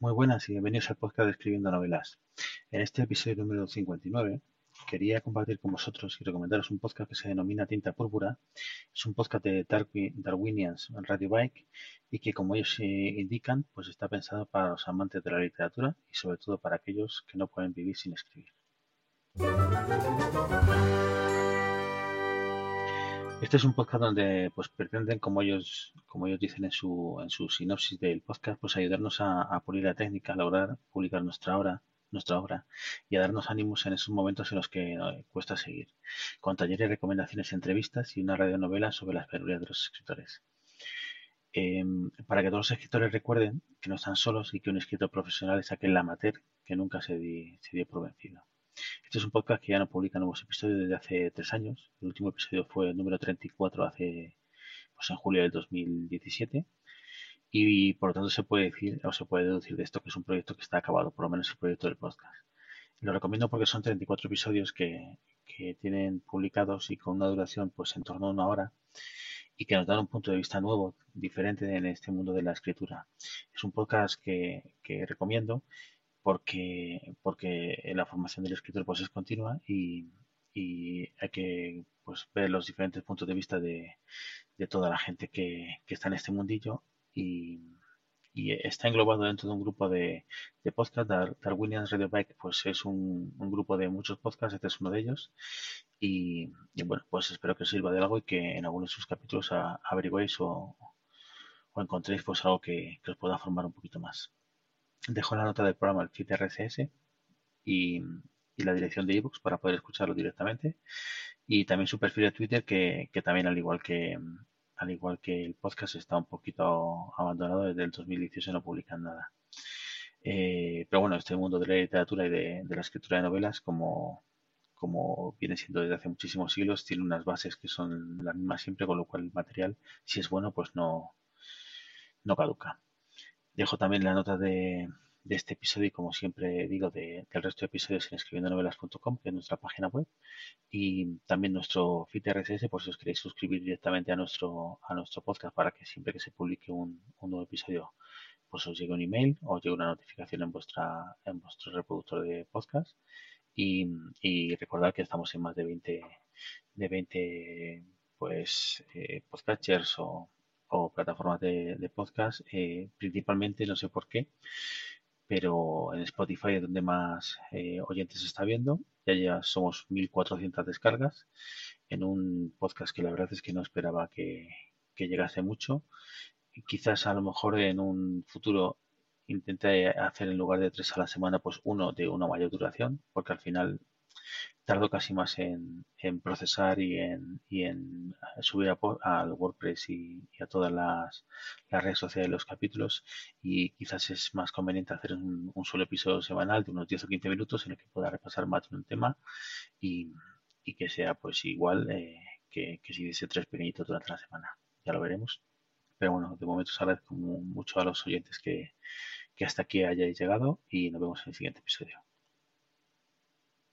Muy buenas y bienvenidos al podcast de Escribiendo Novelas. En este episodio número 59 quería compartir con vosotros y recomendaros un podcast que se denomina Tinta Púrpura. Es un podcast de Darwinians Radio Bike y que como ellos indican pues está pensado para los amantes de la literatura y sobre todo para aquellos que no pueden vivir sin escribir. Este es un podcast donde pues pretenden, como ellos, como ellos dicen en su, en su sinopsis del podcast, pues ayudarnos a, a pulir la técnica, a lograr publicar nuestra obra, nuestra obra y a darnos ánimos en esos momentos en los que eh, cuesta seguir, con talleres, recomendaciones, entrevistas y una radionovela sobre las penurias de los escritores. Em, para que todos los escritores recuerden que no están solos y que un escritor profesional es aquel amateur que nunca se, se dio por vencido. Este es un podcast que ya no publica nuevos episodios desde hace tres años. El último episodio fue el número 34 hace, pues en julio del 2017. Y por lo tanto se puede decir, o se puede deducir de esto que es un proyecto que está acabado, por lo menos el proyecto del podcast. Lo recomiendo porque son 34 episodios que, que tienen publicados y con una duración pues en torno a una hora y que nos dan un punto de vista nuevo, diferente en este mundo de la escritura. Es un podcast que, que recomiendo porque, porque la formación del escritor pues es continua y, hay que pues, ver los diferentes puntos de vista de, toda la gente que, está en este mundillo y, está englobado dentro de un grupo de, de podcast. Darwinians Radio Bike pues es un, grupo de muchos podcasts, este es uno de ellos y, bueno, pues espero que os sirva de algo y que en alguno de sus capítulos averigüéis o, o encontréis pues algo que os pueda formar un poquito más. Dejo la nota del programa el feed RSS y, la dirección de ebooks para poder escucharlo directamente. Y también su perfil de Twitter que, también al igual que al igual que el podcast está un poquito abandonado desde el 2018 no publican nada. Eh, pero bueno, este mundo de la literatura y de, la escritura de novelas, como, como viene siendo desde hace muchísimos siglos, tiene unas bases que son las mismas siempre, con lo cual el material, si es bueno, pues no, no caduca. Dejo también la nota de, este episodio y como siempre digo del resto de episodios en escribiendonovelas.com que es nuestra página web y también nuestro feed RSS por si os queréis suscribir directamente a nuestro a nuestro podcast para que siempre que se publique un, nuevo episodio pues os llegue un email o llegue una notificación en vuestra en vuestro reproductor de podcast. Y, y recordad que estamos en más de 20 de 20 pues eh, o o plataformas de, podcast, eh, principalmente, no sé por qué, pero en Spotify es donde más eh, oyentes está viendo. Ya ya somos 1.400 descargas en un podcast que la verdad es que no esperaba que, que llegase mucho. quizás a lo mejor en un futuro intente hacer en lugar de tres a la semana, pues uno de una mayor duración, porque al final tardo casi más en, procesar y en, y en subir al WordPress y, a todas las, redes sociales de los capítulos y quizás es más conveniente hacer un, solo episodio semanal de unos 10 o 15 minutos en el que pueda repasar más de un tema y, que sea pues igual eh, que, si diese tres pequeñitos durante la semana. Ya lo veremos. Pero bueno, de momento os agradezco mucho a los oyentes que, que hasta aquí hayáis llegado y nos vemos en el siguiente episodio.